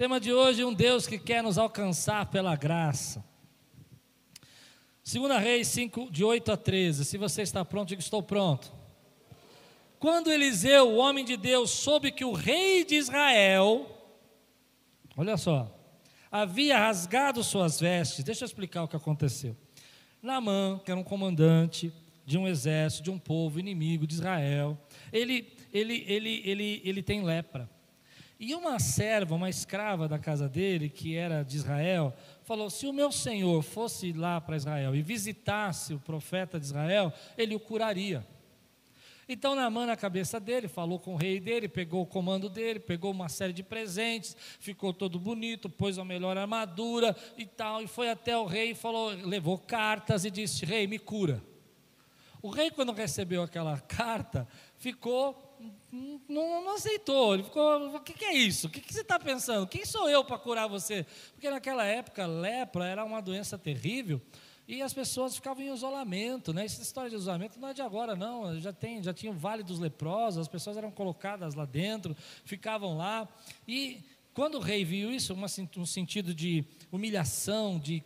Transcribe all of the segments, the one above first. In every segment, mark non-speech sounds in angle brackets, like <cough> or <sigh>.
Tema de hoje: um Deus que quer nos alcançar pela graça. 2 Reis 5, de 8 a 13. Se você está pronto, diga: Estou pronto. Quando Eliseu, o homem de Deus, soube que o rei de Israel, olha só, havia rasgado suas vestes, deixa eu explicar o que aconteceu. Naamã, que era um comandante de um exército, de um povo inimigo de Israel, ele, ele, ele, ele, ele tem lepra. E uma serva, uma escrava da casa dele, que era de Israel, falou: Se o meu senhor fosse lá para Israel e visitasse o profeta de Israel, ele o curaria. Então Naamã na cabeça dele, falou com o rei dele, pegou o comando dele, pegou uma série de presentes, ficou todo bonito, pôs a melhor armadura e tal, e foi até o rei e falou, levou cartas e disse: "Rei, me cura". O rei quando recebeu aquela carta, ficou não, não, aceitou. Ele ficou: o que, que é isso? O que, que você está pensando? Quem sou eu para curar você? Porque naquela época, lepra era uma doença terrível e as pessoas ficavam em isolamento. Né? Essa história de isolamento não é de agora, não. Já, tem, já tinha o Vale dos Leprosos, as pessoas eram colocadas lá dentro, ficavam lá. E quando o rei viu isso, uma, um sentido de humilhação, de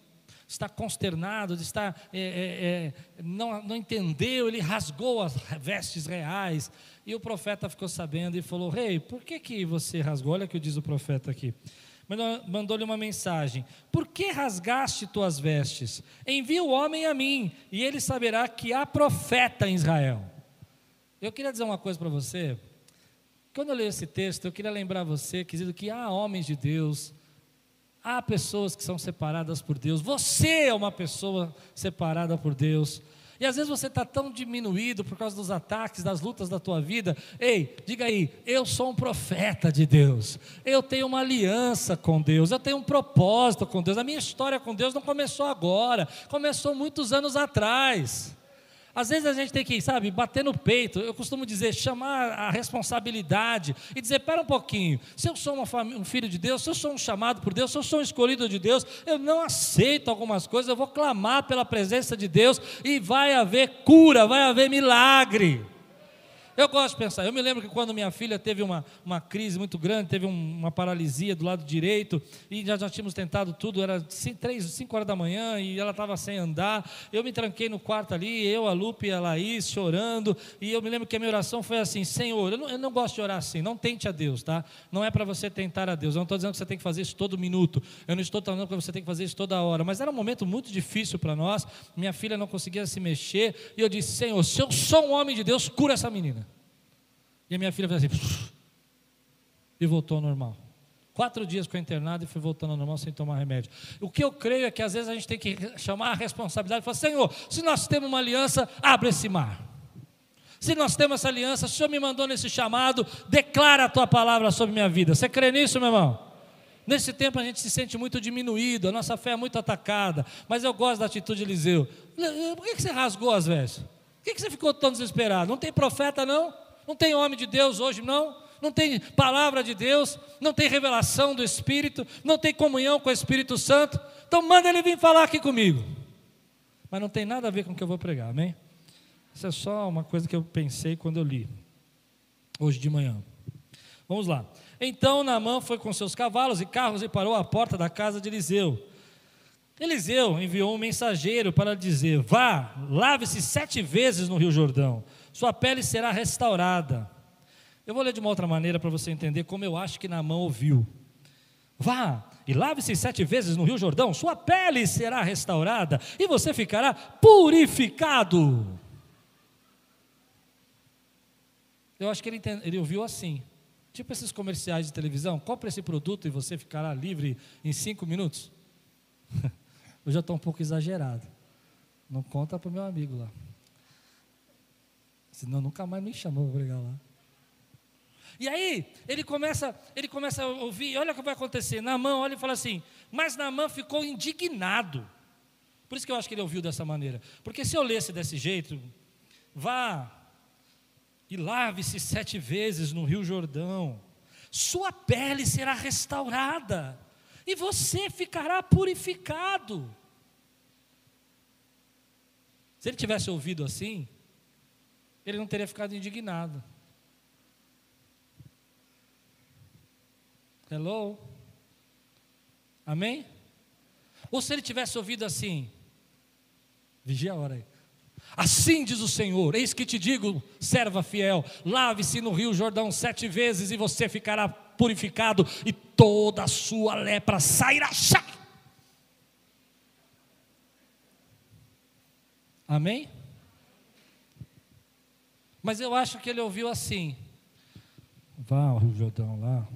está consternado, está, é, é, é, não, não entendeu, ele rasgou as vestes reais. E o profeta ficou sabendo e falou: Rei, por que, que você rasgou? Olha o que diz o profeta aqui. Mandou-lhe uma mensagem: Por que rasgaste tuas vestes? Envia o homem a mim, e ele saberá que há profeta em Israel. Eu queria dizer uma coisa para você. Quando eu leio esse texto, eu queria lembrar você, querido, que há homens de Deus, Há pessoas que são separadas por Deus. Você é uma pessoa separada por Deus. E às vezes você está tão diminuído por causa dos ataques, das lutas da tua vida. Ei, diga aí, eu sou um profeta de Deus. Eu tenho uma aliança com Deus. Eu tenho um propósito com Deus. A minha história com Deus não começou agora, começou muitos anos atrás. Às vezes a gente tem que, sabe, bater no peito. Eu costumo dizer, chamar a responsabilidade e dizer: pera um pouquinho. Se eu sou um filho de Deus, se eu sou um chamado por Deus, se eu sou um escolhido de Deus, eu não aceito algumas coisas. Eu vou clamar pela presença de Deus e vai haver cura, vai haver milagre. Eu gosto de pensar. Eu me lembro que quando minha filha teve uma, uma crise muito grande, teve um, uma paralisia do lado direito, e já, já tínhamos tentado tudo, era 3, 5 horas da manhã, e ela estava sem andar. Eu me tranquei no quarto ali, eu, a Lupe e a Laís chorando, e eu me lembro que a minha oração foi assim: Senhor, eu não, eu não gosto de orar assim, não tente a Deus, tá? Não é para você tentar a Deus. Eu não estou dizendo que você tem que fazer isso todo minuto, eu não estou falando que você tem que fazer isso toda hora, mas era um momento muito difícil para nós. Minha filha não conseguia se mexer, e eu disse: Senhor, se eu sou um homem de Deus, cura essa menina. E a minha filha fez assim, <laughs> e voltou ao normal. Quatro dias com a internada e foi voltando ao normal sem tomar remédio. O que eu creio é que às vezes a gente tem que chamar a responsabilidade e falar: Senhor, se nós temos uma aliança, abre esse mar. Se nós temos essa aliança, o Senhor me mandou nesse chamado, declara a tua palavra sobre minha vida. Você crê nisso, meu irmão? Nesse tempo a gente se sente muito diminuído, a nossa fé é muito atacada, mas eu gosto da atitude de Eliseu. Por que você rasgou as vestes? Por que você ficou tão desesperado? Não tem profeta, não? Não tem homem de Deus hoje, não. Não tem palavra de Deus, não tem revelação do Espírito, não tem comunhão com o Espírito Santo. Então manda ele vir falar aqui comigo. Mas não tem nada a ver com o que eu vou pregar, amém? Isso é só uma coisa que eu pensei quando eu li, hoje de manhã. Vamos lá. Então Naamã foi com seus cavalos e carros e parou à porta da casa de Eliseu. Eliseu enviou um mensageiro para dizer: Vá, lave-se sete vezes no Rio Jordão sua pele será restaurada. Eu vou ler de uma outra maneira para você entender como eu acho que Naamã ouviu. Vá e lave-se sete vezes no Rio Jordão, sua pele será restaurada e você ficará purificado. Eu acho que ele, entende, ele ouviu assim. Tipo esses comerciais de televisão, compre esse produto e você ficará livre em cinco minutos. <laughs> Eu já estou um pouco exagerado. Não conta para o meu amigo lá. Senão nunca mais me chamou para pregar lá. E aí, ele começa, ele começa a ouvir, olha o que vai acontecer. Naamã olha e fala assim, mas Naamã ficou indignado. Por isso que eu acho que ele ouviu dessa maneira. Porque se eu lesse desse jeito, vá e lave-se sete vezes no Rio Jordão, sua pele será restaurada, e você ficará purificado. Se ele tivesse ouvido assim, ele não teria ficado indignado. Hello? Amém? Ou se ele tivesse ouvido assim, vigia a hora aí. Assim diz o Senhor: Eis que te digo, serva fiel, lave-se no rio Jordão sete vezes e você ficará purificado e toda a sua lepra sairá. Amém? Mas eu acho que ele ouviu assim: vá ao Rio Jordão lá,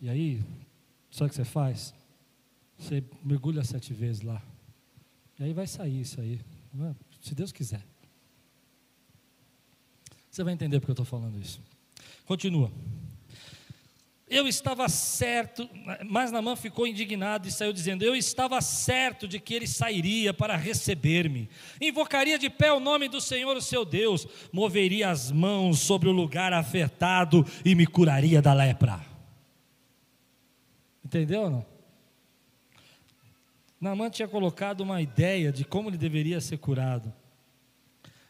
e aí, sabe o que você faz? Você mergulha sete vezes lá, e aí vai sair isso aí, se Deus quiser. Você vai entender porque eu estou falando isso. Continua. Eu estava certo, mas Namã ficou indignado e saiu dizendo: Eu estava certo de que ele sairia para receber-me, invocaria de pé o nome do Senhor, o seu Deus, moveria as mãos sobre o lugar afetado e me curaria da lepra. Entendeu ou não? Namã tinha colocado uma ideia de como ele deveria ser curado.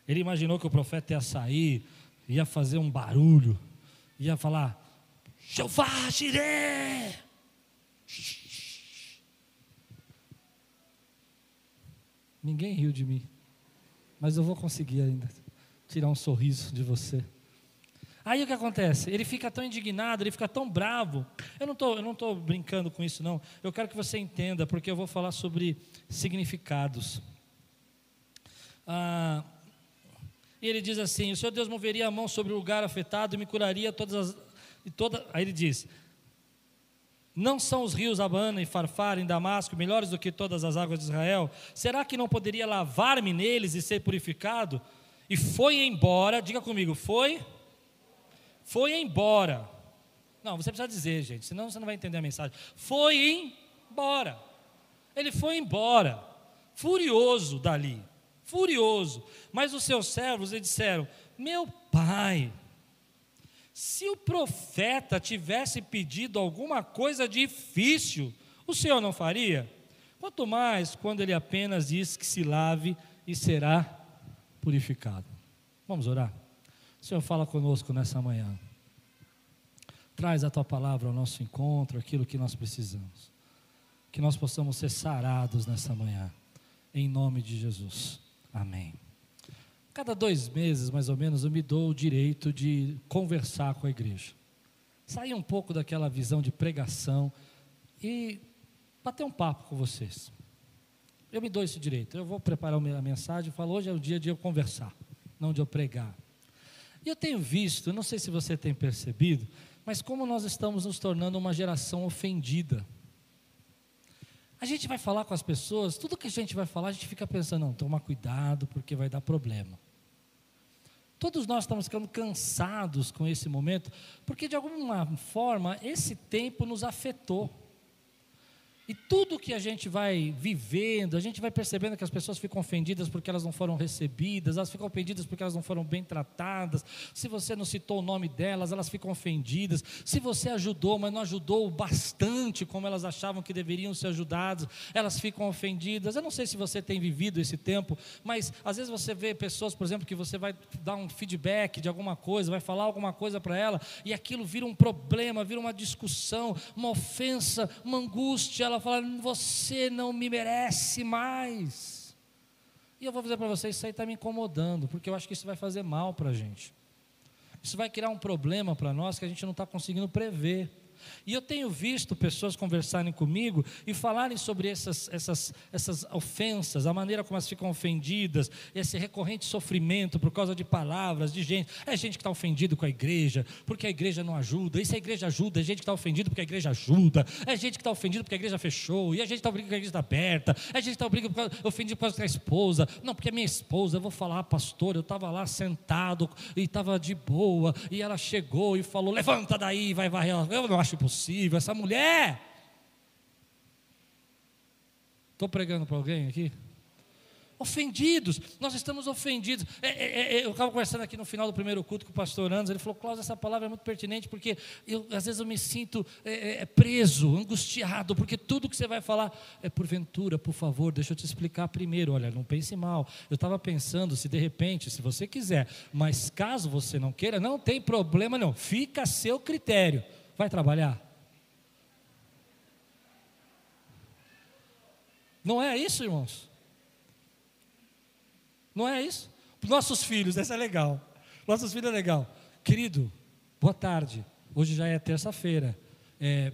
Ele imaginou que o profeta ia sair, ia fazer um barulho, ia falar: Jeová Jiré. Ninguém riu de mim, mas eu vou conseguir ainda tirar um sorriso de você. Aí o que acontece? Ele fica tão indignado, ele fica tão bravo. Eu não tô, estou brincando com isso, não. Eu quero que você entenda, porque eu vou falar sobre significados. Ah, e ele diz assim: O Senhor Deus moveria a mão sobre o lugar afetado e me curaria todas as e toda, aí ele diz: Não são os rios Abana e Farfar em Damasco melhores do que todas as águas de Israel? Será que não poderia lavar-me neles e ser purificado? E foi embora, diga comigo, foi? Foi embora. Não, você precisa dizer, gente, senão você não vai entender a mensagem. Foi embora. Ele foi embora, furioso dali, furioso. Mas os seus servos lhe disseram: Meu pai, se o profeta tivesse pedido alguma coisa difícil, o Senhor não faria? Quanto mais quando ele apenas diz que se lave e será purificado. Vamos orar? O Senhor fala conosco nessa manhã. Traz a tua palavra ao nosso encontro, aquilo que nós precisamos. Que nós possamos ser sarados nessa manhã. Em nome de Jesus. Amém. Cada dois meses, mais ou menos, eu me dou o direito de conversar com a igreja. Sair um pouco daquela visão de pregação e bater um papo com vocês. Eu me dou esse direito. Eu vou preparar a mensagem e falo, hoje é o dia de eu conversar, não de eu pregar. E eu tenho visto, não sei se você tem percebido, mas como nós estamos nos tornando uma geração ofendida. A gente vai falar com as pessoas, tudo que a gente vai falar, a gente fica pensando, não, toma cuidado porque vai dar problema. Todos nós estamos ficando cansados com esse momento, porque de alguma forma esse tempo nos afetou. E tudo que a gente vai vivendo, a gente vai percebendo que as pessoas ficam ofendidas porque elas não foram recebidas, elas ficam ofendidas porque elas não foram bem tratadas. Se você não citou o nome delas, elas ficam ofendidas. Se você ajudou, mas não ajudou bastante como elas achavam que deveriam ser ajudadas, elas ficam ofendidas. Eu não sei se você tem vivido esse tempo, mas às vezes você vê pessoas, por exemplo, que você vai dar um feedback de alguma coisa, vai falar alguma coisa para ela, e aquilo vira um problema, vira uma discussão, uma ofensa, uma angústia ela fala: Você não me merece mais. E eu vou dizer para vocês: Isso aí está me incomodando, porque eu acho que isso vai fazer mal para a gente. Isso vai criar um problema para nós que a gente não está conseguindo prever. E eu tenho visto pessoas conversarem comigo e falarem sobre essas, essas, essas ofensas, a maneira como elas ficam ofendidas, esse recorrente sofrimento por causa de palavras, de gente. É gente que está ofendido com a igreja, porque a igreja não ajuda. E se a igreja ajuda, é gente que está ofendido porque a igreja ajuda. É gente que está ofendido porque a igreja fechou. E a gente está ofendido porque a igreja está aberta. É gente que está ofendido por causa da esposa. Não, porque a minha esposa, eu vou falar, pastor, eu estava lá sentado e estava de boa. E ela chegou e falou: levanta daí, vai varrer. Eu não acho possível, essa mulher. Estou pregando para alguém aqui? Ofendidos, nós estamos ofendidos. É, é, é, eu estava conversando aqui no final do primeiro culto com o pastor Anderson, ele falou: Cláudio, essa palavra é muito pertinente, porque eu, às vezes eu me sinto é, é, é, preso, angustiado, porque tudo que você vai falar é porventura, por favor, deixa eu te explicar primeiro. Olha, não pense mal. Eu estava pensando, se de repente, se você quiser, mas caso você não queira, não tem problema não, fica a seu critério. Vai trabalhar? Não é isso, irmãos? Não é isso? Nossos filhos, essa é legal. Nossos filhos é legal. Querido, boa tarde. Hoje já é terça-feira. É,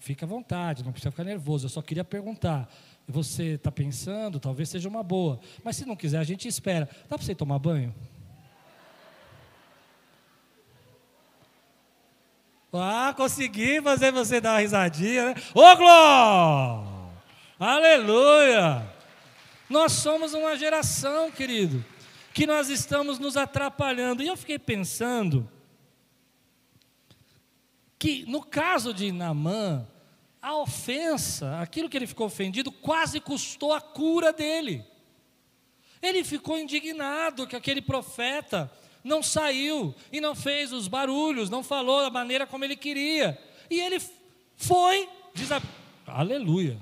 fica à vontade, não precisa ficar nervoso. Eu só queria perguntar. Você está pensando, talvez seja uma boa. Mas se não quiser, a gente espera. Dá para você tomar banho? Ah, consegui fazer você dar uma risadinha, né? Ô, Glória! Aleluia! Nós somos uma geração, querido, que nós estamos nos atrapalhando. E eu fiquei pensando que no caso de Namã, a ofensa, aquilo que ele ficou ofendido, quase custou a cura dele. Ele ficou indignado que aquele profeta não saiu e não fez os barulhos, não falou da maneira como ele queria. E ele foi, diz a, aleluia.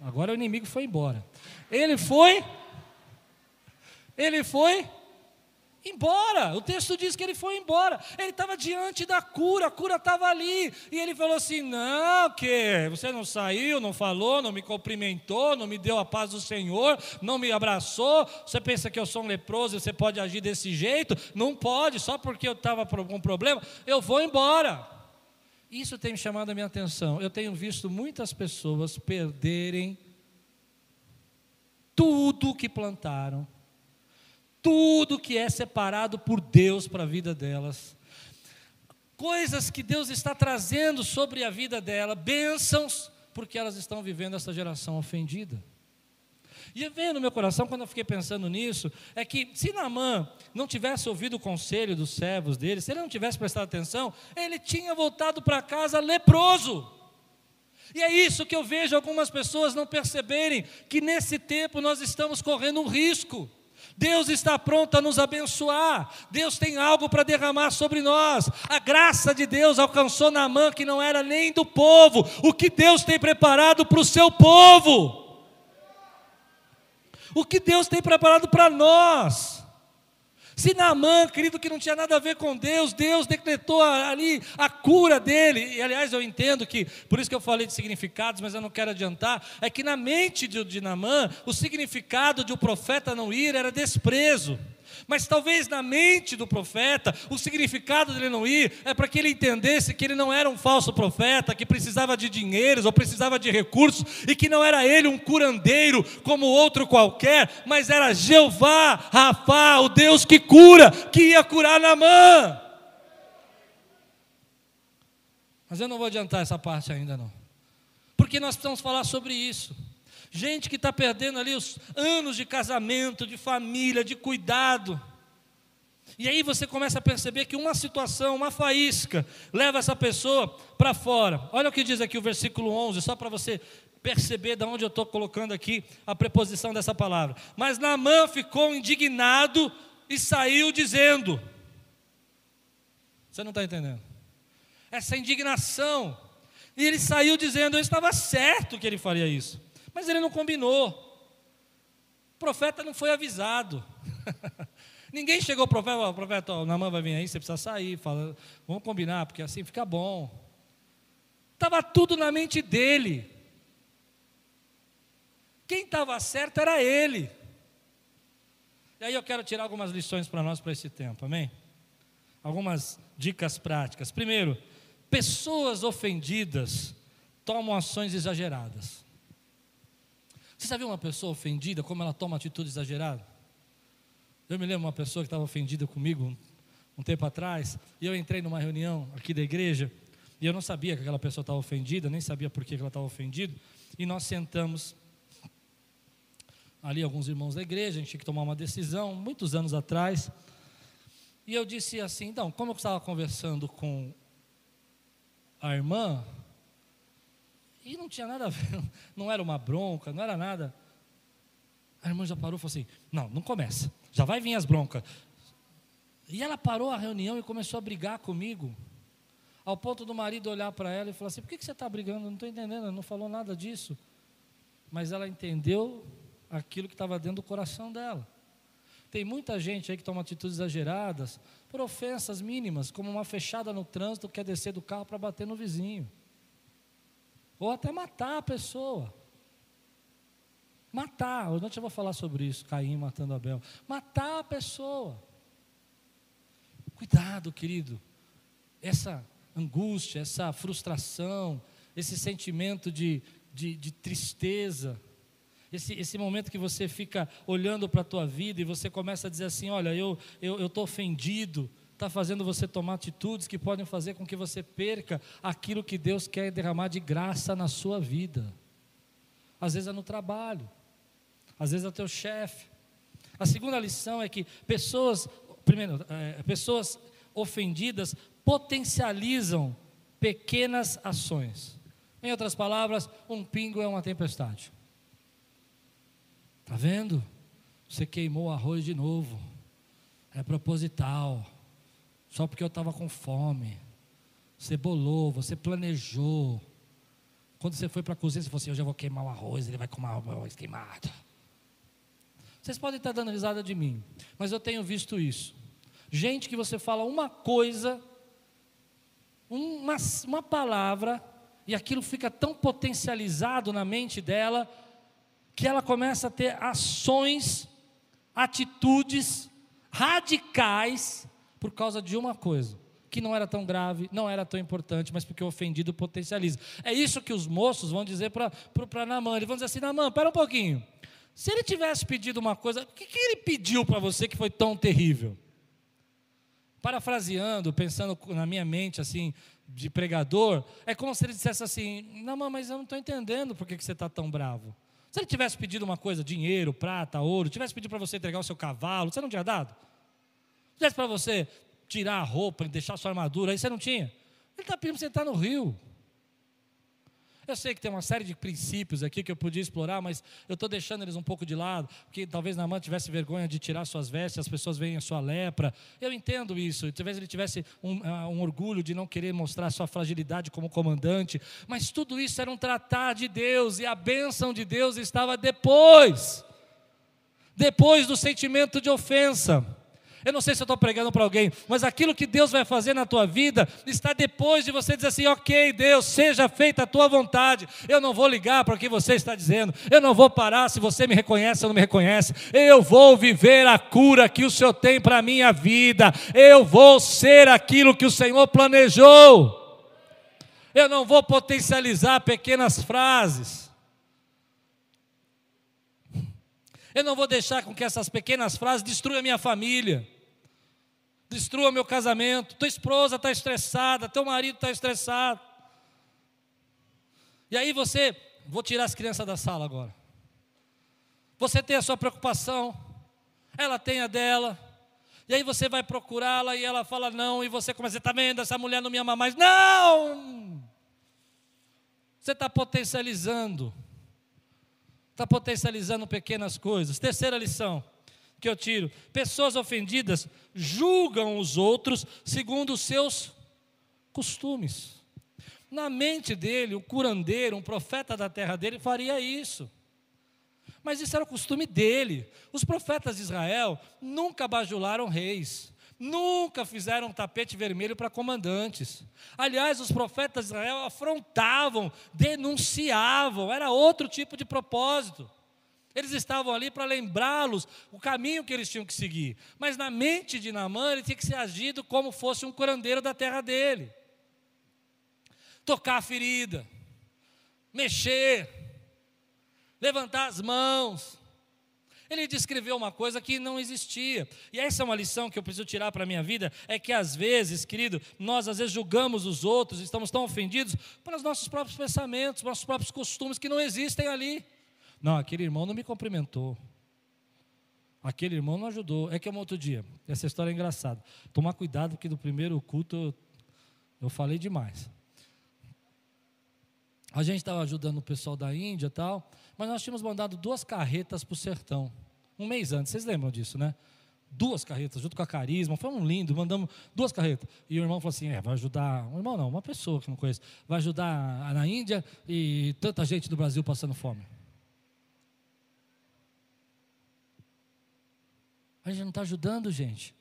Agora o inimigo foi embora. Ele foi, ele foi embora. O texto diz que ele foi embora. Ele estava diante da cura, a cura estava ali. E ele falou assim: Não, que você não saiu, não falou, não me cumprimentou, não me deu a paz do Senhor, não me abraçou. Você pensa que eu sou um leproso e você pode agir desse jeito? Não pode, só porque eu estava com um problema, eu vou embora. Isso tem chamado a minha atenção. Eu tenho visto muitas pessoas perderem tudo que plantaram tudo que é separado por Deus para a vida delas. Coisas que Deus está trazendo sobre a vida dela, bênçãos, porque elas estão vivendo essa geração ofendida. E veio no meu coração, quando eu fiquei pensando nisso, é que se Naamã não tivesse ouvido o conselho dos servos dele, se ele não tivesse prestado atenção, ele tinha voltado para casa leproso. E é isso que eu vejo algumas pessoas não perceberem, que nesse tempo nós estamos correndo um risco. Deus está pronto a nos abençoar. Deus tem algo para derramar sobre nós. A graça de Deus alcançou Naamã, que não era nem do povo. O que Deus tem preparado para o seu povo? O que Deus tem preparado para nós? Se Naamã, querido, que não tinha nada a ver com Deus, Deus decretou ali a cura dele. E aliás, eu entendo que, por isso que eu falei de significados, mas eu não quero adiantar, é que na mente de, de Naamã, o significado de o profeta não ir era desprezo. Mas talvez na mente do profeta, o significado dele não ir é para que ele entendesse que ele não era um falso profeta, que precisava de dinheiros ou precisava de recursos, e que não era ele um curandeiro como outro qualquer, mas era Jeová, Rafa, o Deus que cura, que ia curar na mão. Mas eu não vou adiantar essa parte ainda não. Porque nós precisamos falar sobre isso gente que está perdendo ali os anos de casamento, de família, de cuidado. E aí você começa a perceber que uma situação, uma faísca, leva essa pessoa para fora. Olha o que diz aqui o versículo 11, só para você perceber de onde eu estou colocando aqui a preposição dessa palavra. Mas Naamã ficou indignado e saiu dizendo: Você não está entendendo? Essa indignação. E ele saiu dizendo: Eu estava certo que ele faria isso. Mas ele não combinou. O profeta não foi avisado. <laughs> Ninguém chegou ao profeta, o profeta, ó, Namã vai vir aí, você precisa sair, fala, vamos combinar, porque assim fica bom. Estava tudo na mente dele. Quem estava certo era ele. E aí eu quero tirar algumas lições para nós para esse tempo, amém? Algumas dicas práticas. Primeiro, pessoas ofendidas tomam ações exageradas. Você já viu uma pessoa ofendida, como ela toma atitude exagerada? Eu me lembro uma pessoa que estava ofendida comigo um, tempo atrás, e eu entrei numa reunião aqui da igreja, e eu não sabia que aquela pessoa estava ofendida, nem sabia por que ela estava ofendida, e nós sentamos ali alguns irmãos da igreja, a gente tinha que tomar uma decisão, muitos anos atrás, e eu disse assim, então, como eu estava conversando com a irmã, e não tinha nada a ver, <laughs> não era uma bronca, não era nada. A irmã já parou e falou assim: Não, não começa, já vai vir as broncas. E ela parou a reunião e começou a brigar comigo, ao ponto do marido olhar para ela e falar assim: Por que, que você está brigando? Não estou entendendo, não falou nada disso. Mas ela entendeu aquilo que estava dentro do coração dela. Tem muita gente aí que toma atitudes exageradas por ofensas mínimas, como uma fechada no trânsito que quer descer do carro para bater no vizinho ou até matar a pessoa. Matar, eu não te vou falar sobre isso, Caim matando Abel. Matar a pessoa. Cuidado, querido. Essa angústia, essa frustração, esse sentimento de, de, de tristeza, esse, esse momento que você fica olhando para a tua vida e você começa a dizer assim: olha, eu estou eu, eu ofendido, está fazendo você tomar atitudes que podem fazer com que você perca aquilo que Deus quer derramar de graça na sua vida. Às vezes é no trabalho, às vezes é o teu chefe. A segunda lição é que pessoas, primeiro, é, pessoas ofendidas potencializam pequenas ações. Em outras palavras, um pingo é uma tempestade. Está vendo? Você queimou o arroz de novo. É proposital. Só porque eu estava com fome. Você bolou, você planejou. Quando você foi para a cozinha, você falou assim: hoje eu vou queimar o arroz, ele vai comer o arroz queimado. Vocês podem estar dando risada de mim, mas eu tenho visto isso. Gente que você fala uma coisa, uma, uma palavra, e aquilo fica tão potencializado na mente dela, que ela começa a ter ações, atitudes radicais por causa de uma coisa que não era tão grave, não era tão importante, mas porque o ofendido potencializa. É isso que os moços vão dizer para Namã. Eles vão dizer assim: Namã, espera um pouquinho. Se ele tivesse pedido uma coisa, o que, que ele pediu para você que foi tão terrível? Parafraseando, pensando na minha mente assim, de pregador, é como se ele dissesse assim: Namã, mas eu não estou entendendo por que, que você está tão bravo. Se ele tivesse pedido uma coisa, dinheiro, prata, ouro, tivesse pedido para você entregar o seu cavalo, você não tinha dado? Se tivesse para você tirar a roupa e deixar a sua armadura, aí você não tinha? Ele está pedindo para você entrar no rio. Eu sei que tem uma série de princípios aqui que eu podia explorar, mas eu estou deixando eles um pouco de lado, porque talvez Namã tivesse vergonha de tirar suas vestes, as pessoas veem a sua lepra. Eu entendo isso. Talvez ele tivesse um, uh, um orgulho de não querer mostrar sua fragilidade como comandante, mas tudo isso era um tratar de Deus e a bênção de Deus estava depois depois do sentimento de ofensa. Eu não sei se eu estou pregando para alguém, mas aquilo que Deus vai fazer na tua vida está depois de você dizer assim: ok, Deus, seja feita a tua vontade. Eu não vou ligar para o que você está dizendo, eu não vou parar se você me reconhece ou não me reconhece. Eu vou viver a cura que o Senhor tem para a minha vida, eu vou ser aquilo que o Senhor planejou. Eu não vou potencializar pequenas frases. Eu não vou deixar com que essas pequenas frases destruam a minha família destrua meu casamento, tua esposa está estressada, teu marido está estressado. E aí você, vou tirar as crianças da sala agora. Você tem a sua preocupação, ela tem a dela. E aí você vai procurá-la e ela fala não, e você começa, está vendo, essa mulher não me ama mais. Não! Você está potencializando. Está potencializando pequenas coisas. Terceira lição que eu tiro. Pessoas ofendidas julgam os outros segundo os seus costumes. Na mente dele, um curandeiro, um profeta da terra dele faria isso. Mas isso era o costume dele. Os profetas de Israel nunca bajularam reis, nunca fizeram tapete vermelho para comandantes. Aliás, os profetas de Israel afrontavam, denunciavam, era outro tipo de propósito. Eles estavam ali para lembrá-los o caminho que eles tinham que seguir. Mas na mente de Naamã, ele tinha que ser agido como fosse um curandeiro da terra dele. Tocar a ferida, mexer, levantar as mãos. Ele descreveu uma coisa que não existia. E essa é uma lição que eu preciso tirar para a minha vida: é que às vezes, querido, nós às vezes julgamos os outros, estamos tão ofendidos pelos nossos próprios pensamentos, nossos próprios costumes que não existem ali. Não, aquele irmão não me cumprimentou. Aquele irmão não ajudou. É que é um outro dia. Essa história é engraçada. Tomar cuidado, porque no primeiro culto eu, eu falei demais. A gente estava ajudando o pessoal da Índia e tal, mas nós tínhamos mandado duas carretas para o sertão. Um mês antes, vocês lembram disso, né? Duas carretas, junto com a Carisma, foi um lindo, mandamos duas carretas. E o irmão falou assim: é, vai ajudar, um irmão não, uma pessoa que não conheço, vai ajudar na Índia e tanta gente do Brasil passando fome. A gente não está ajudando, gente.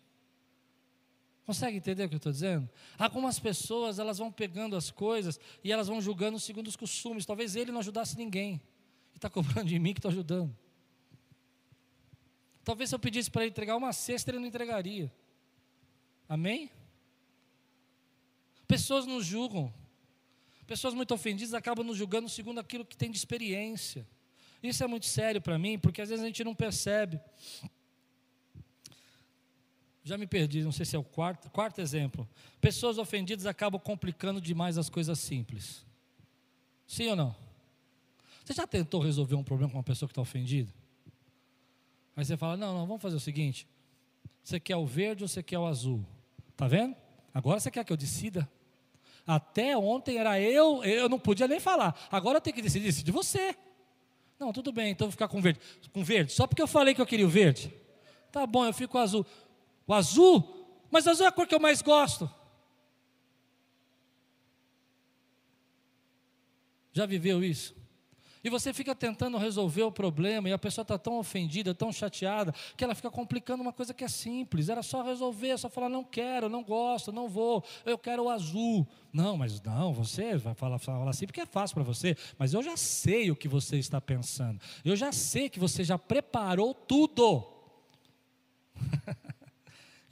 Consegue entender o que eu estou dizendo? Algumas pessoas, elas vão pegando as coisas e elas vão julgando segundo os costumes. Talvez ele não ajudasse ninguém. E está cobrando de mim que estou ajudando. Talvez se eu pedisse para ele entregar uma cesta, ele não entregaria. Amém? Pessoas nos julgam. Pessoas muito ofendidas acabam nos julgando segundo aquilo que tem de experiência. Isso é muito sério para mim, porque às vezes a gente não percebe. Já me perdi, não sei se é o quarto, quarto exemplo. Pessoas ofendidas acabam complicando demais as coisas simples. Sim ou não? Você já tentou resolver um problema com uma pessoa que está ofendida? Aí você fala: não, não, vamos fazer o seguinte. Você quer o verde ou você quer o azul? Tá vendo? Agora você quer que eu decida? Até ontem era eu, eu não podia nem falar. Agora eu tenho que decidir, decide você. Não, tudo bem, então vou ficar com verde. Com verde, só porque eu falei que eu queria o verde. Tá bom, eu fico azul. O azul? Mas azul é a cor que eu mais gosto. Já viveu isso? E você fica tentando resolver o problema e a pessoa está tão ofendida, tão chateada, que ela fica complicando uma coisa que é simples. Era só resolver, só falar: não quero, não gosto, não vou, eu quero o azul. Não, mas não, você vai falar, falar assim porque é fácil para você, mas eu já sei o que você está pensando. Eu já sei que você já preparou tudo. <laughs>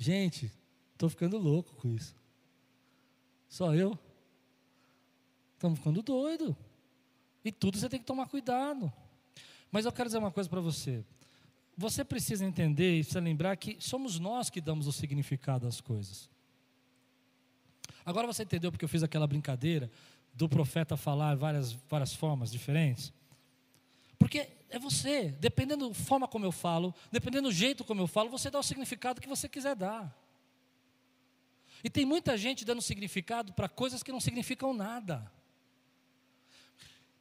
Gente, estou ficando louco com isso. Só eu? Estamos ficando doido. E tudo você tem que tomar cuidado. Mas eu quero dizer uma coisa para você. Você precisa entender e precisa lembrar que somos nós que damos o significado às coisas. Agora você entendeu porque eu fiz aquela brincadeira do profeta falar várias, várias formas diferentes? Porque é você, dependendo da forma como eu falo, dependendo do jeito como eu falo, você dá o significado que você quiser dar. E tem muita gente dando significado para coisas que não significam nada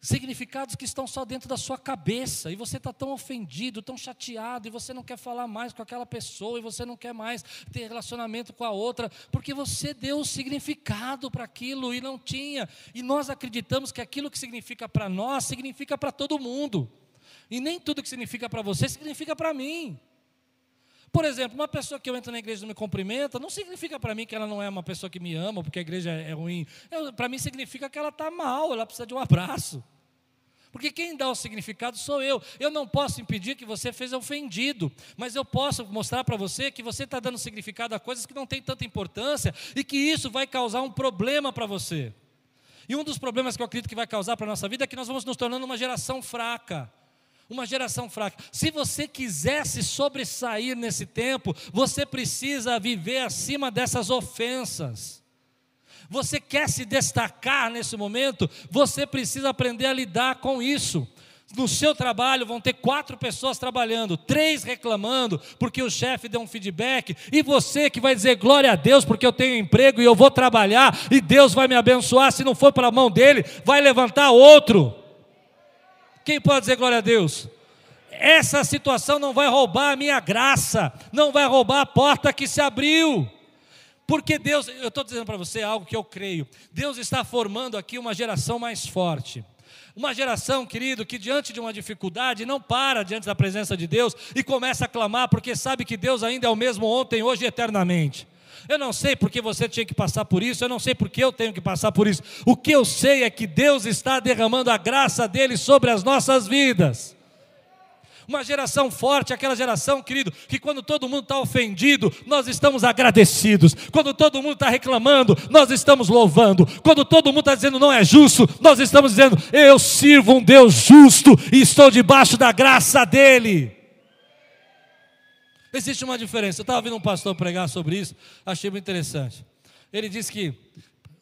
significados que estão só dentro da sua cabeça, e você está tão ofendido, tão chateado, e você não quer falar mais com aquela pessoa, e você não quer mais ter relacionamento com a outra, porque você deu significado para aquilo e não tinha, e nós acreditamos que aquilo que significa para nós, significa para todo mundo, e nem tudo que significa para você, significa para mim. Por exemplo, uma pessoa que eu entro na igreja e não me cumprimenta, não significa para mim que ela não é uma pessoa que me ama, porque a igreja é ruim. Para mim significa que ela está mal, ela precisa de um abraço. Porque quem dá o significado sou eu. Eu não posso impedir que você seja ofendido, mas eu posso mostrar para você que você está dando significado a coisas que não têm tanta importância e que isso vai causar um problema para você. E um dos problemas que eu acredito que vai causar para a nossa vida é que nós vamos nos tornando uma geração fraca uma geração fraca. Se você quiser se sobressair nesse tempo, você precisa viver acima dessas ofensas. Você quer se destacar nesse momento, você precisa aprender a lidar com isso. No seu trabalho vão ter quatro pessoas trabalhando, três reclamando porque o chefe deu um feedback, e você que vai dizer glória a Deus porque eu tenho emprego e eu vou trabalhar e Deus vai me abençoar. Se não for pela mão dele, vai levantar outro. Quem pode dizer glória a Deus? Essa situação não vai roubar a minha graça, não vai roubar a porta que se abriu. Porque Deus, eu estou dizendo para você algo que eu creio, Deus está formando aqui uma geração mais forte. Uma geração, querido, que diante de uma dificuldade não para diante da presença de Deus e começa a clamar, porque sabe que Deus ainda é o mesmo ontem, hoje e eternamente. Eu não sei porque você tinha que passar por isso, eu não sei porque eu tenho que passar por isso. O que eu sei é que Deus está derramando a graça dele sobre as nossas vidas. Uma geração forte, aquela geração, querido, que quando todo mundo está ofendido, nós estamos agradecidos. Quando todo mundo está reclamando, nós estamos louvando. Quando todo mundo está dizendo não é justo, nós estamos dizendo eu sirvo um Deus justo e estou debaixo da graça dEle. Existe uma diferença. Eu estava vendo um pastor pregar sobre isso, achei muito interessante. Ele disse que,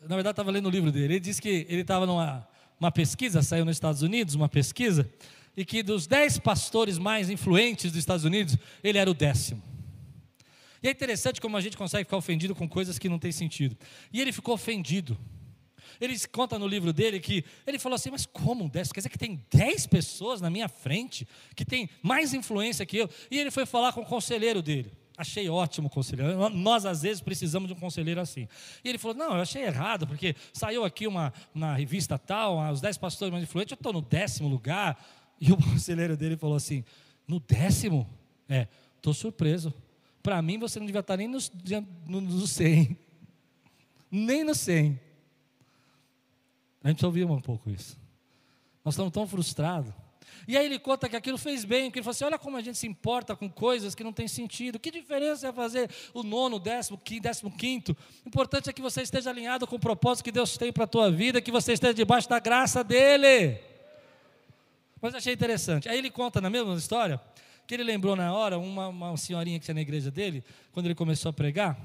na verdade, estava lendo o livro dele. Ele disse que ele estava numa uma pesquisa, saiu nos Estados Unidos, uma pesquisa, e que dos dez pastores mais influentes dos Estados Unidos, ele era o décimo. E é interessante como a gente consegue ficar ofendido com coisas que não têm sentido. E ele ficou ofendido. Ele conta no livro dele que ele falou assim: Mas como décimo? Quer dizer que tem dez pessoas na minha frente que tem mais influência que eu? E ele foi falar com o conselheiro dele. Achei ótimo o conselheiro. Nós, às vezes, precisamos de um conselheiro assim. E ele falou: Não, eu achei errado, porque saiu aqui uma, uma revista tal, os dez pastores mais influentes, eu estou no décimo lugar. E o <laughs> conselheiro dele falou assim: No décimo? É, estou surpreso. Para mim, você não devia estar nem no, no, no 100. Nem no 100. A gente ouviu um pouco isso. Nós estamos tão frustrados E aí ele conta que aquilo fez bem, que ele falou assim: olha como a gente se importa com coisas que não tem sentido. Que diferença é fazer o nono, o décimo, décimo quinto? O importante é que você esteja alinhado com o propósito que Deus tem para a tua vida, que você esteja debaixo da graça dEle. Mas achei interessante. Aí ele conta na mesma história que ele lembrou na hora uma, uma senhorinha que tinha na igreja dele, quando ele começou a pregar,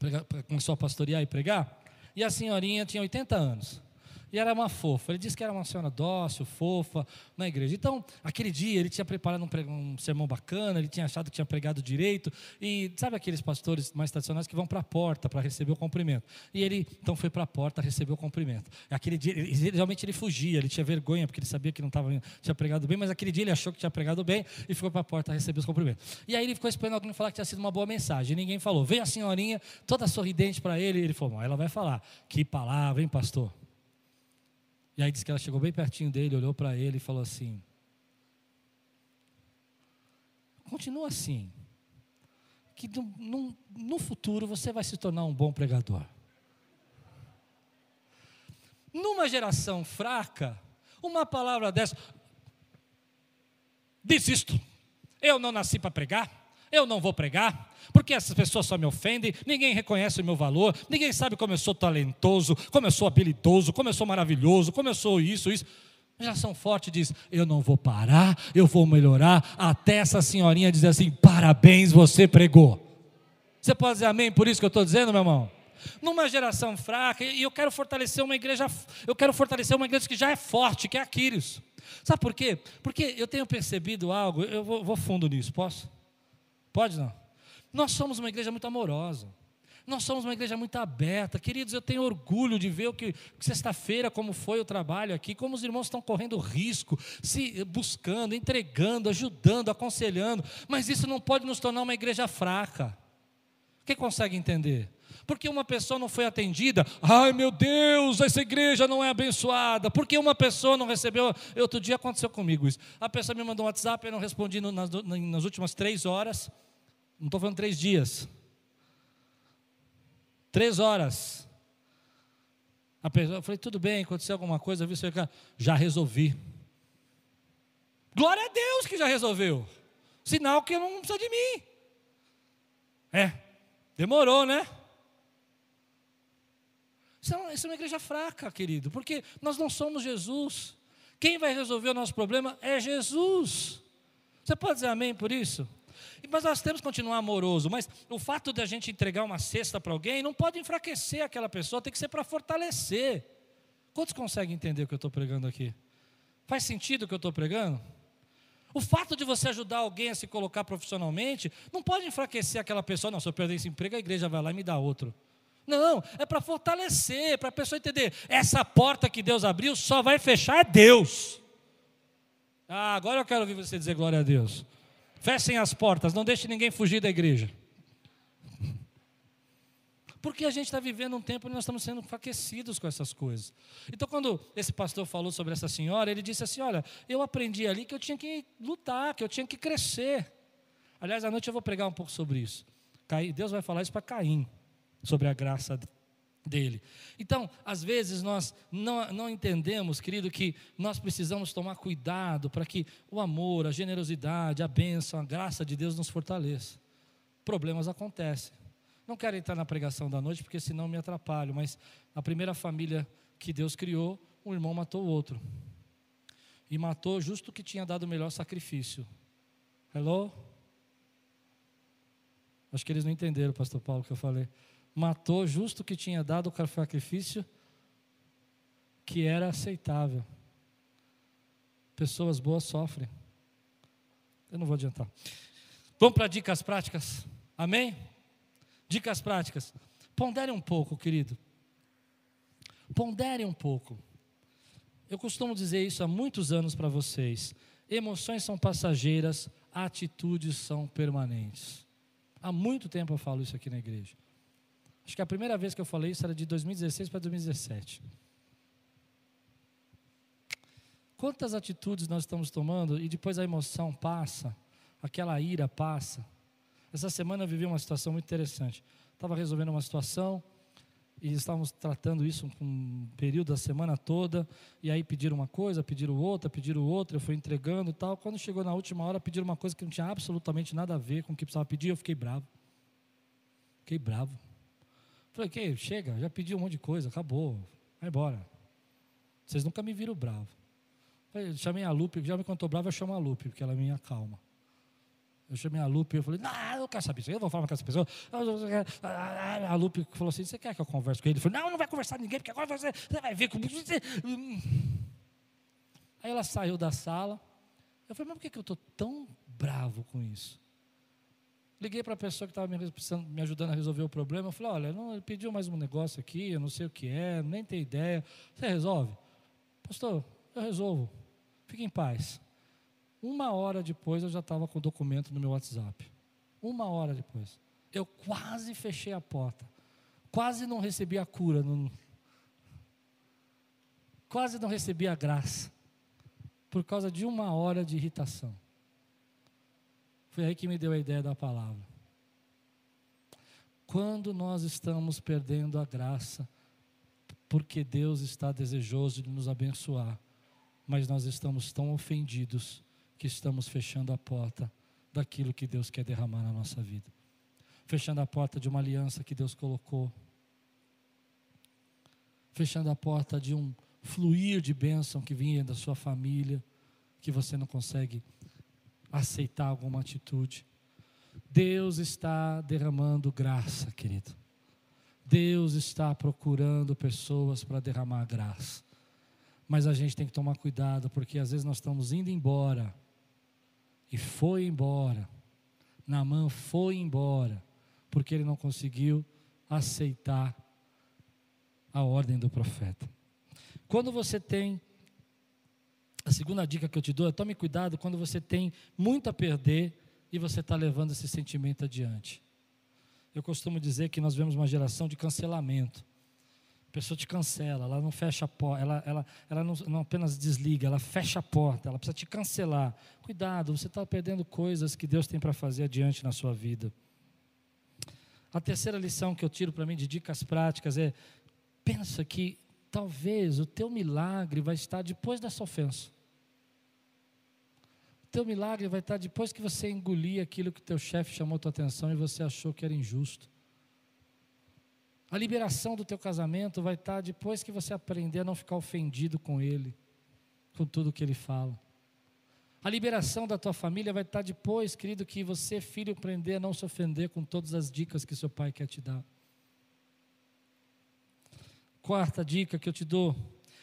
pregar, começou a pastorear e pregar, e a senhorinha tinha 80 anos. E era uma fofa. Ele disse que era uma senhora dócil, fofa na igreja. Então, aquele dia ele tinha preparado um, um sermão bacana, ele tinha achado que tinha pregado direito. E sabe aqueles pastores mais tradicionais que vão para a porta para receber o cumprimento? E ele então foi para a porta receber o cumprimento. Aquele dia, ele, realmente ele fugia, ele tinha vergonha porque ele sabia que não tava, tinha pregado bem, mas aquele dia ele achou que tinha pregado bem e ficou para a porta receber os cumprimentos. E aí ele ficou esperando alguém falar que tinha sido uma boa mensagem. E ninguém falou. Veio a senhorinha, toda sorridente para ele, e ele falou: ela vai falar. Que palavra, hein, pastor? E aí diz que ela chegou bem pertinho dele, olhou para ele e falou assim: Continua assim, que no, no, no futuro você vai se tornar um bom pregador. Numa geração fraca, uma palavra dessa, desisto. Eu não nasci para pregar, eu não vou pregar, porque essas pessoas só me ofendem, ninguém reconhece o meu valor, ninguém sabe como eu sou talentoso, como eu sou habilidoso, como eu sou maravilhoso, como eu sou isso, isso. Geração forte diz: Eu não vou parar, eu vou melhorar, até essa senhorinha dizer assim: Parabéns, você pregou. Você pode dizer amém por isso que eu estou dizendo, meu irmão? Numa geração fraca, e eu quero fortalecer uma igreja, eu quero fortalecer uma igreja que já é forte, que é Aquiles. Sabe por quê? Porque eu tenho percebido algo, eu vou, vou fundo nisso, posso? Pode não? Nós somos uma igreja muito amorosa. Nós somos uma igreja muito aberta. Queridos, eu tenho orgulho de ver o que sexta-feira, como foi o trabalho aqui, como os irmãos estão correndo risco, se buscando, entregando, ajudando, aconselhando. Mas isso não pode nos tornar uma igreja fraca. Quem consegue entender? Porque uma pessoa não foi atendida, ai meu Deus, essa igreja não é abençoada. Porque uma pessoa não recebeu. Outro dia aconteceu comigo isso. A pessoa me mandou um WhatsApp, eu não respondi nas, nas últimas três horas. Não estou falando três dias. Três horas. A pessoa, eu falei, tudo bem, aconteceu alguma coisa, viu? Já resolvi. Glória a Deus que já resolveu. Sinal que não precisa de mim. É, demorou, né? Isso é, uma, isso é uma igreja fraca, querido, porque nós não somos Jesus. Quem vai resolver o nosso problema é Jesus. Você pode dizer amém por isso? Mas nós temos que continuar amoroso. Mas o fato de a gente entregar uma cesta para alguém não pode enfraquecer aquela pessoa, tem que ser para fortalecer. Quantos conseguem entender o que eu estou pregando aqui? Faz sentido o que eu estou pregando? O fato de você ajudar alguém a se colocar profissionalmente não pode enfraquecer aquela pessoa. Não, se eu perder esse emprego, a igreja vai lá e me dá outro. Não, é para fortalecer, para a pessoa entender. Essa porta que Deus abriu só vai fechar é Deus. Ah, agora eu quero ouvir você dizer glória a Deus. Fechem as portas, não deixe ninguém fugir da igreja. Porque a gente está vivendo um tempo onde nós estamos sendo enfraquecidos com essas coisas. Então, quando esse pastor falou sobre essa senhora, ele disse assim: Olha, eu aprendi ali que eu tinha que lutar, que eu tinha que crescer. Aliás, à noite eu vou pregar um pouco sobre isso. Deus vai falar isso para Caim, sobre a graça dele. Então, às vezes nós não, não entendemos, querido, que nós precisamos tomar cuidado para que o amor, a generosidade, a bênção, a graça de Deus nos fortaleça. Problemas acontecem. Não quero entrar na pregação da noite, porque senão me atrapalho, mas a primeira família que Deus criou, um irmão matou o outro. E matou justo o que tinha dado o melhor sacrifício. Hello? Acho que eles não entenderam, pastor Paulo, o que eu falei matou justo que tinha dado o sacrifício que era aceitável. Pessoas boas sofrem. Eu não vou adiantar. Vamos para dicas práticas. Amém? Dicas práticas. Pondere um pouco, querido. Pondere um pouco. Eu costumo dizer isso há muitos anos para vocês. Emoções são passageiras, atitudes são permanentes. Há muito tempo eu falo isso aqui na igreja. Acho que a primeira vez que eu falei isso era de 2016 para 2017. Quantas atitudes nós estamos tomando e depois a emoção passa, aquela ira passa. Essa semana eu vivi uma situação muito interessante. Estava resolvendo uma situação e estávamos tratando isso um período da semana toda, e aí pediram uma coisa, pediram outra, pediram outra, eu fui entregando e tal. Quando chegou na última hora, pediram uma coisa que não tinha absolutamente nada a ver com o que precisava pedir, eu fiquei bravo. Fiquei bravo. Falei, que chega, já pedi um monte de coisa, acabou, vai embora. Vocês nunca me viram bravo. Falei, chamei a Lupe, já me contou bravo, eu chamo a Lupe, porque ela é minha calma. Eu chamei a Lupe eu falei, não, eu quero saber isso, eu vou falar com essa pessoa. A Lupe falou assim, você quer que eu converse com ele? Ele falou, não, não vai conversar com ninguém, porque agora você, você vai ver como. Aí ela saiu da sala. Eu falei, mas por que eu estou tão bravo com isso? Liguei para a pessoa que estava me, me, ajudando a resolver o problema. Eu falei, olha, não, ele pediu mais um negócio aqui, eu não sei o que é, nem tenho ideia. Você resolve? Pastor, eu resolvo. Fique em paz. Uma hora depois eu já estava com o documento no meu WhatsApp. Uma hora depois. Eu quase fechei a porta. Quase não recebi a cura. Não... Quase não recebi a graça. Por causa de uma hora de irritação. Foi aí que me deu a ideia da palavra. Quando nós estamos perdendo a graça, porque Deus está desejoso de nos abençoar, mas nós estamos tão ofendidos que estamos fechando a porta daquilo que Deus quer derramar na nossa vida. Fechando a porta de uma aliança que Deus colocou. Fechando a porta de um fluir de bênção que vinha da sua família, que você não consegue aceitar alguma atitude. Deus está derramando graça, querido. Deus está procurando pessoas para derramar graça. Mas a gente tem que tomar cuidado, porque às vezes nós estamos indo embora e foi embora. Naamã foi embora, porque ele não conseguiu aceitar a ordem do profeta. Quando você tem, a segunda dica que eu te dou é tome cuidado quando você tem muito a perder e você está levando esse sentimento adiante. Eu costumo dizer que nós vemos uma geração de cancelamento. A pessoa te cancela, ela não fecha a porta, ela, ela, ela não, não apenas desliga, ela fecha a porta, ela precisa te cancelar. Cuidado, você está perdendo coisas que Deus tem para fazer adiante na sua vida. A terceira lição que eu tiro para mim de dicas práticas é: pensa que talvez o teu milagre vai estar depois dessa ofensa. O teu milagre vai estar depois que você engolir aquilo que teu chefe chamou tua atenção e você achou que era injusto. A liberação do teu casamento vai estar depois que você aprender a não ficar ofendido com ele, com tudo que ele fala. A liberação da tua família vai estar depois, querido, que você, filho, aprender a não se ofender com todas as dicas que seu pai quer te dar. Quarta dica que eu te dou: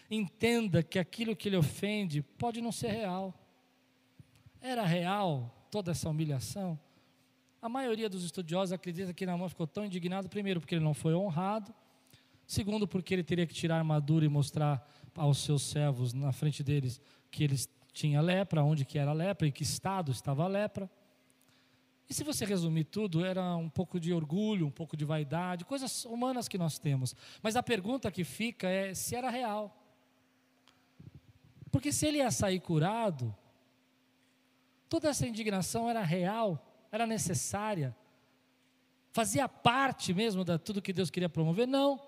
entenda que aquilo que lhe ofende pode não ser real. Era real toda essa humilhação? A maioria dos estudiosos acredita que Naamã ficou tão indignado, primeiro, porque ele não foi honrado, segundo, porque ele teria que tirar a armadura e mostrar aos seus servos, na frente deles, que eles tinham lepra, onde que era lepra e que estado estava a lepra. E se você resumir tudo, era um pouco de orgulho, um pouco de vaidade, coisas humanas que nós temos. Mas a pergunta que fica é se era real. Porque se ele ia sair curado, toda essa indignação era real era necessária, fazia parte mesmo de tudo que Deus queria promover? Não.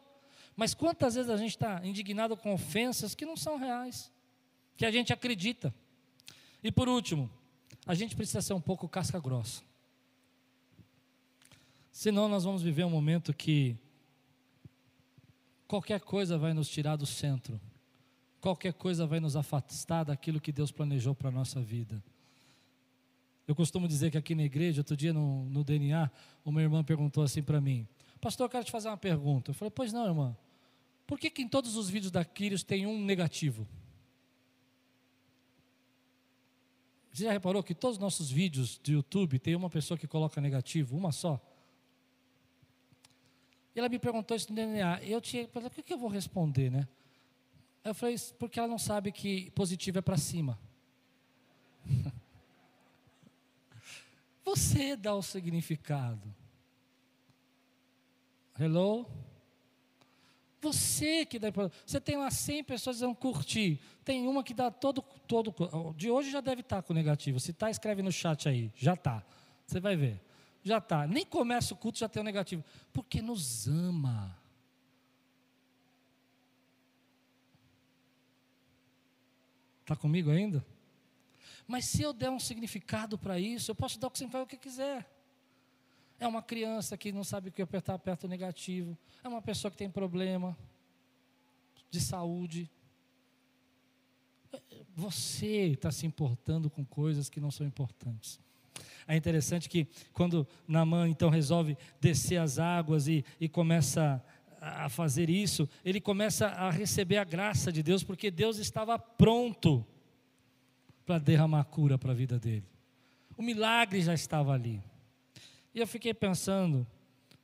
Mas quantas vezes a gente está indignado com ofensas que não são reais, que a gente acredita. E por último, a gente precisa ser um pouco casca grossa. Senão nós vamos viver um momento que qualquer coisa vai nos tirar do centro, qualquer coisa vai nos afastar daquilo que Deus planejou para a nossa vida. Eu costumo dizer que aqui na igreja, outro dia no, no DNA, uma irmã perguntou assim para mim: Pastor, eu quero te fazer uma pergunta. Eu falei: Pois não, irmã. Por que, que em todos os vídeos da Quírios tem um negativo? Você já reparou que todos os nossos vídeos do YouTube tem uma pessoa que coloca negativo, uma só? Ela me perguntou isso no DNA. Eu tinha, o que, eu vou responder, né? Eu falei, porque ela não sabe que positivo é para cima. <laughs> Você dá o significado. Hello? Você que dá. Você tem lá 100 pessoas dizendo curtir. Tem uma que dá todo. todo de hoje já deve estar com negativo. Se está, escreve no chat aí. Já está. Você vai ver já está. Nem começa o culto, já tem o negativo. Porque nos ama. Está comigo ainda? Mas se eu der um significado para isso, eu posso dar o que você faz o que quiser. É uma criança que não sabe o que apertar, aperta o negativo. É uma pessoa que tem problema de saúde. Você está se importando com coisas que não são importantes. É interessante que quando Namã então resolve descer as águas e, e começa a fazer isso, ele começa a receber a graça de Deus, porque Deus estava pronto para derramar cura para a vida dele. O milagre já estava ali. E eu fiquei pensando,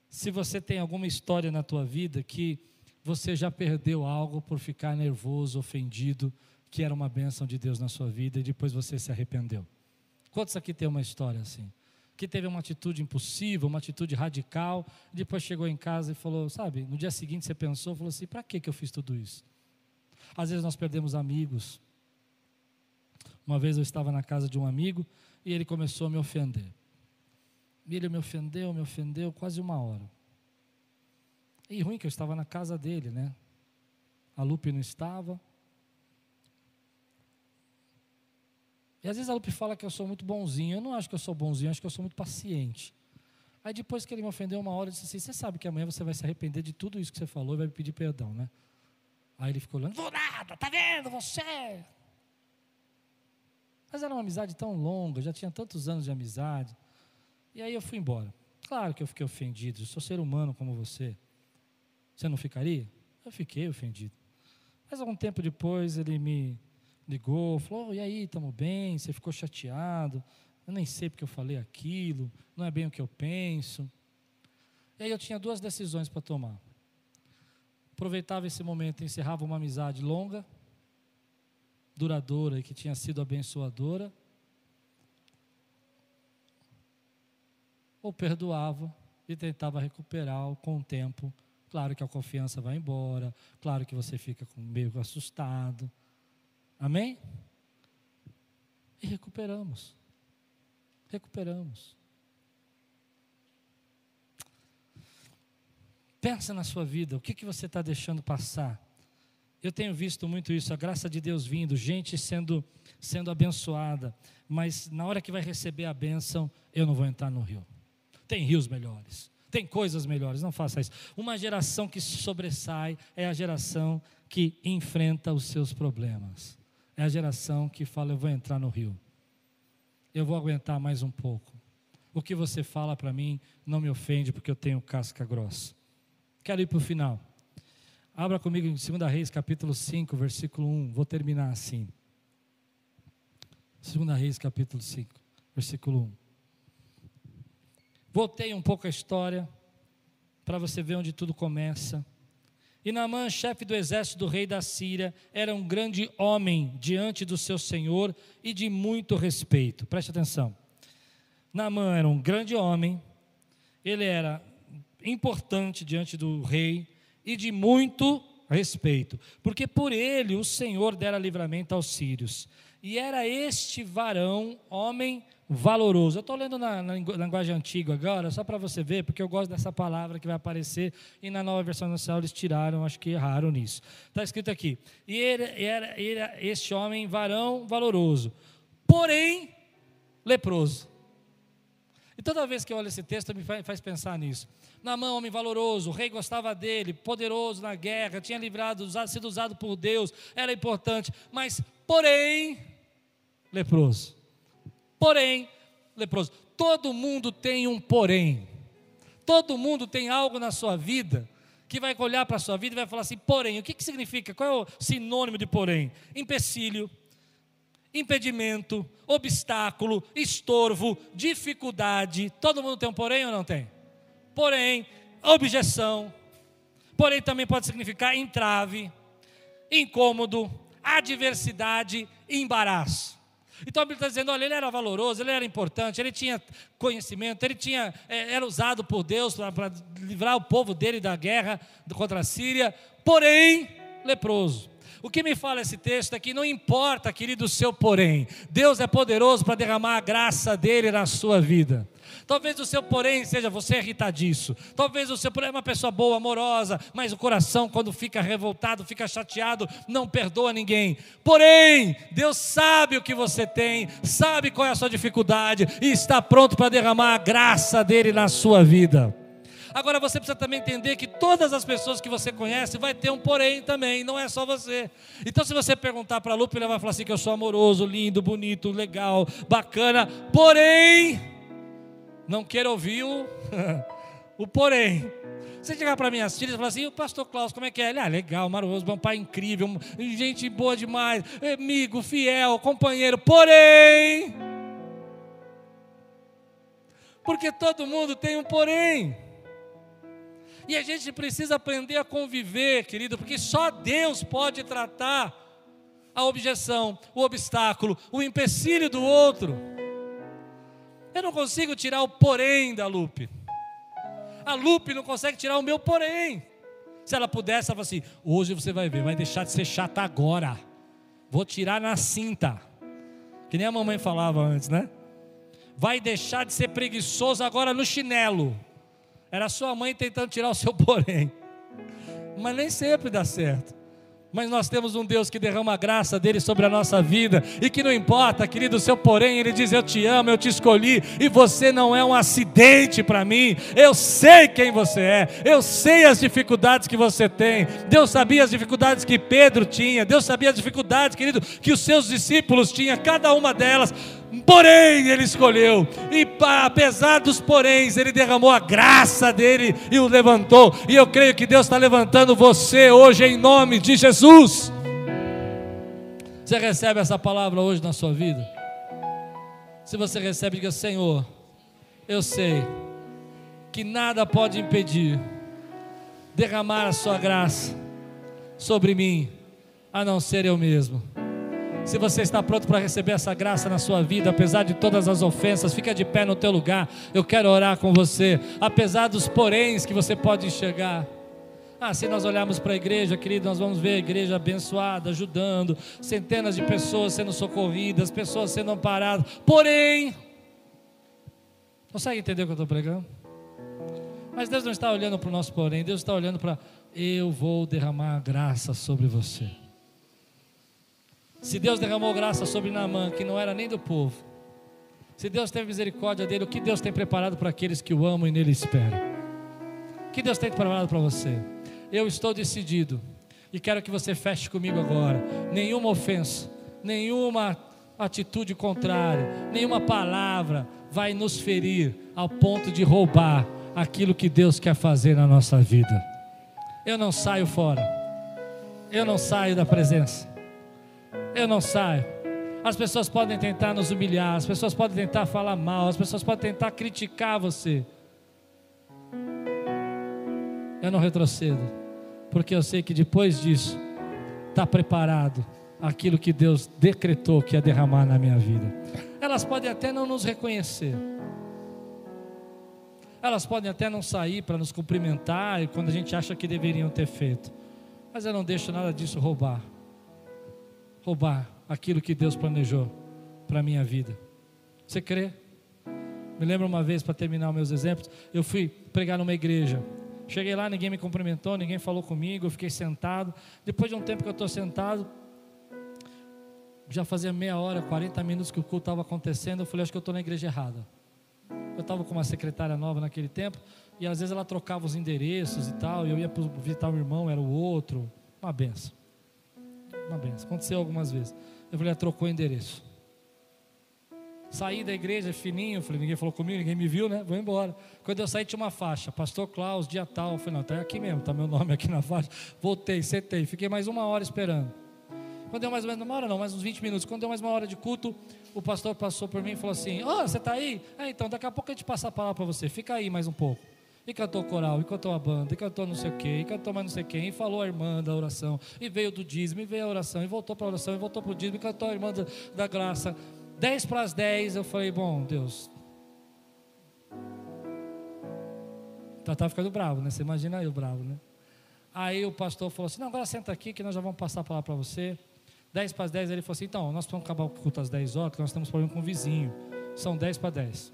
se você tem alguma história na tua vida que você já perdeu algo por ficar nervoso, ofendido, que era uma bênção de Deus na sua vida e depois você se arrependeu. Quantos aqui tem uma história assim? Que teve uma atitude impossível, uma atitude radical, depois chegou em casa e falou, sabe, no dia seguinte você pensou, falou assim: para que eu fiz tudo isso? Às vezes nós perdemos amigos. Uma vez eu estava na casa de um amigo e ele começou a me ofender. E ele me ofendeu, me ofendeu quase uma hora. E ruim que eu estava na casa dele, né? A Lupe não estava. E às vezes a Lupe fala que eu sou muito bonzinho. Eu não acho que eu sou bonzinho, eu acho que eu sou muito paciente. Aí depois que ele me ofendeu uma hora, eu disse assim: Você sabe que amanhã você vai se arrepender de tudo isso que você falou e vai me pedir perdão, né? Aí ele ficou olhando: Vou nada, tá vendo você? Mas era uma amizade tão longa, já tinha tantos anos de amizade. E aí eu fui embora. Claro que eu fiquei ofendido, eu sou ser humano como você. Você não ficaria? Eu fiquei ofendido. Mas algum tempo depois ele me ligou, falou: e aí, estamos bem? Você ficou chateado? Eu nem sei porque eu falei aquilo, não é bem o que eu penso. E aí eu tinha duas decisões para tomar. Aproveitava esse momento e encerrava uma amizade longa, duradoura e que tinha sido abençoadora, ou perdoava e tentava recuperar com o tempo. Claro que a confiança vai embora, claro que você fica meio assustado. Amém? E recuperamos. Recuperamos. Pensa na sua vida, o que, que você está deixando passar? Eu tenho visto muito isso, a graça de Deus vindo, gente sendo, sendo abençoada, mas na hora que vai receber a bênção, eu não vou entrar no rio. Tem rios melhores, tem coisas melhores, não faça isso. Uma geração que sobressai é a geração que enfrenta os seus problemas. É a geração que fala: Eu vou entrar no rio, eu vou aguentar mais um pouco. O que você fala para mim não me ofende porque eu tenho casca grossa. Quero ir para o final. Abra comigo em 2 Reis, capítulo 5, versículo 1. Vou terminar assim. 2 Reis, capítulo 5, versículo 1. Voltei um pouco a história, para você ver onde tudo começa. E Naamã, chefe do exército do rei da Síria, era um grande homem diante do seu senhor e de muito respeito. Preste atenção. Naamã era um grande homem, ele era importante diante do rei e de muito respeito, porque por ele o Senhor dera livramento aos sírios. E era este varão, homem valoroso. Eu estou lendo na, na, linguagem antiga agora, só para você ver, porque eu gosto dessa palavra que vai aparecer, e na nova versão nacional eles tiraram, acho que erraram nisso. Está escrito aqui: e ele era, era este homem, varão valoroso, porém leproso. E toda vez que eu olho esse texto, me faz, pensar nisso. mão homem valoroso, o rei gostava dele, poderoso na guerra, tinha livrado, sido usado por Deus, era importante, mas, porém, leproso. Porém, leproso. Todo mundo tem um porém. Todo mundo tem algo na sua vida que vai olhar para a sua vida e vai falar assim: porém, o que, que significa? Qual é o sinônimo de porém? Empecilho, impedimento, obstáculo, estorvo, dificuldade. Todo mundo tem um porém ou não tem? Porém, objeção. Porém, também pode significar entrave, incômodo, adversidade, embaraço. Então a Bíblia está dizendo: olha, ele era valoroso, ele era importante, ele tinha conhecimento, ele tinha, é, era usado por Deus para livrar o povo dele da guerra contra a Síria, porém leproso. O que me fala esse texto é que não importa, querido, o seu porém, Deus é poderoso para derramar a graça dele na sua vida. Talvez o seu porém seja você irritadiço. Talvez o seu porém é uma pessoa boa, amorosa, mas o coração, quando fica revoltado, fica chateado, não perdoa ninguém. Porém, Deus sabe o que você tem, sabe qual é a sua dificuldade e está pronto para derramar a graça dele na sua vida. Agora você precisa também entender que todas as pessoas que você conhece vai ter um porém também, não é só você. Então se você perguntar para a Lupe, ela vai falar assim que eu sou amoroso, lindo, bonito, legal, bacana, porém não quero ouvir o, <laughs> o porém. Você chegar para minhas filhas e falar assim, o pastor Klaus, como é que é? Ele, ah, legal, maravilhoso, um pai incrível, gente boa demais, amigo, fiel, companheiro, porém... Porque todo mundo tem um porém. E a gente precisa aprender a conviver, querido, porque só Deus pode tratar a objeção, o obstáculo, o empecilho do outro. Eu não consigo tirar o porém da Lupe. A Lupe não consegue tirar o meu porém. Se ela pudesse, ela fala assim: hoje você vai ver, vai deixar de ser chata agora. Vou tirar na cinta. Que nem a mamãe falava antes, né? Vai deixar de ser preguiçoso agora no chinelo. Era sua mãe tentando tirar o seu <laughs> porém. Mas nem sempre dá certo. Mas nós temos um Deus que derrama a graça dele sobre a nossa vida e que não importa, querido, o seu porém, ele diz: Eu te amo, eu te escolhi e você não é um acidente para mim. Eu sei quem você é, eu sei as dificuldades que você tem. Deus sabia as dificuldades que Pedro tinha, Deus sabia as dificuldades, querido, que os seus discípulos tinham, cada uma delas. Porém, ele escolheu, e apesar dos poréns, ele derramou a graça dele e o levantou. E eu creio que Deus está levantando você hoje em nome de Jesus. Você recebe essa palavra hoje na sua vida? Se você recebe, diga: Senhor, eu sei que nada pode impedir derramar a Sua graça sobre mim, a não ser eu mesmo. Se você está pronto para receber essa graça na sua vida, apesar de todas as ofensas, fica de pé no teu lugar. Eu quero orar com você, apesar dos poréns que você pode enxergar. Ah, se nós olharmos para a igreja, querido, nós vamos ver a igreja abençoada, ajudando, centenas de pessoas sendo socorridas, pessoas sendo amparadas. Porém, consegue entender o que eu estou pregando? Mas Deus não está olhando para o nosso porém, Deus está olhando para eu vou derramar graça sobre você. Se Deus derramou graça sobre Naamã, que não era nem do povo, se Deus teve misericórdia dele, o que Deus tem preparado para aqueles que o amam e nele esperam? O que Deus tem preparado para você? Eu estou decidido e quero que você feche comigo agora. Nenhuma ofensa, nenhuma atitude contrária, nenhuma palavra vai nos ferir ao ponto de roubar aquilo que Deus quer fazer na nossa vida. Eu não saio fora, eu não saio da presença eu não saio. As pessoas podem tentar nos humilhar, as pessoas podem tentar falar mal, as pessoas podem tentar criticar você. Eu não retrocedo, porque eu sei que depois disso está preparado aquilo que Deus decretou que ia derramar na minha vida. Elas podem até não nos reconhecer. Elas podem até não sair para nos cumprimentar quando a gente acha que deveriam ter feito. Mas eu não deixo nada disso roubar roubar aquilo que Deus planejou para a minha vida. Você crê? Me lembro uma vez, para terminar meus exemplos, eu fui pregar numa igreja. Cheguei lá, ninguém me cumprimentou, ninguém falou comigo, eu fiquei sentado. Depois de um tempo que eu estou sentado, já fazia meia hora, 40 minutos que o culto estava acontecendo, eu falei, acho que eu estou na igreja errada. Eu estava com uma secretária nova naquele tempo, e às vezes ela trocava os endereços e tal, e eu ia visitar um irmão, era o outro, uma benção. Uma benção. Aconteceu algumas vezes. Eu falei, ah, trocou endereço. Saí da igreja fininho, falei, ninguém falou comigo, ninguém me viu, né? Vou embora. Quando eu saí, tinha uma faixa, Pastor Klaus, dia tal. Eu falei, não, tá aqui mesmo, tá meu nome aqui na faixa. Voltei, sentei, fiquei mais uma hora esperando. Quando deu mais ou menos uma hora, não, mais uns 20 minutos. Quando deu mais uma hora de culto, o pastor passou por mim e falou assim: Ó, oh, você está aí? Ah, então, daqui a pouco a gente passa a palavra para você. Fica aí mais um pouco. E cantou coral, e cantou a banda, e cantou não sei o quê, e cantou mais não sei quem, e falou a irmã da oração, e veio do dízimo, e veio a oração, e voltou para a oração, e voltou para o dízimo, e cantou a irmã da, da graça. Dez para as dez, eu falei, bom, Deus. Tá, tá ficando bravo, né? Você imagina eu bravo, né? Aí o pastor falou assim: Não, agora senta aqui que nós já vamos passar a palavra para você. 10 para as 10, ele falou assim: Então, nós vamos acabar o culto às 10 horas, que nós temos problema com o vizinho. São 10 para 10.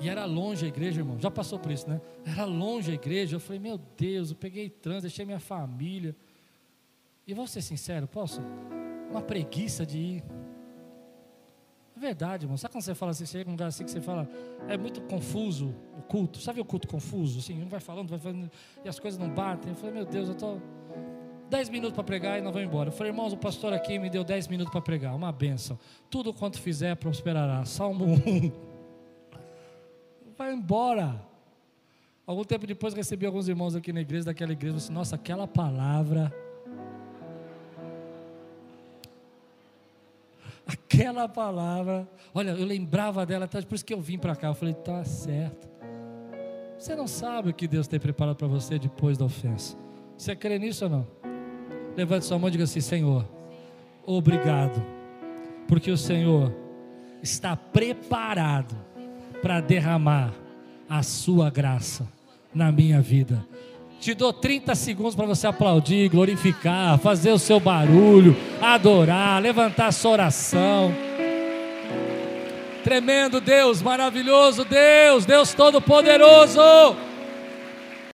E era longe a igreja, irmão. Já passou por isso, né? Era longe a igreja. Eu falei, meu Deus, eu peguei trânsito, deixei minha família. E vou ser sincero, posso? Uma preguiça de ir. É verdade, irmão. Sabe quando você fala assim, chega num lugar assim que você fala, é muito confuso o culto. Sabe o culto confuso? Assim, um vai falando, vai falando, e as coisas não batem. Eu falei, meu Deus, eu estou. Dez minutos para pregar e nós vamos embora. Eu falei, irmãos, o pastor aqui me deu dez minutos para pregar. Uma benção. Tudo quanto fizer prosperará. Salmo 1. Vai embora. Algum tempo depois recebi alguns irmãos aqui na igreja, daquela igreja, assim, nossa, aquela palavra aquela palavra. Olha, eu lembrava dela, por isso que eu vim para cá. Eu falei, tá certo. Você não sabe o que Deus tem preparado para você depois da ofensa. Você crê nisso ou não? Levante sua mão e diga assim: Senhor, obrigado, porque o Senhor está preparado para derramar a sua graça na minha vida. Te dou 30 segundos para você aplaudir, glorificar, fazer o seu barulho, adorar, levantar a sua oração. Tremendo Deus, maravilhoso Deus, Deus Todo-Poderoso.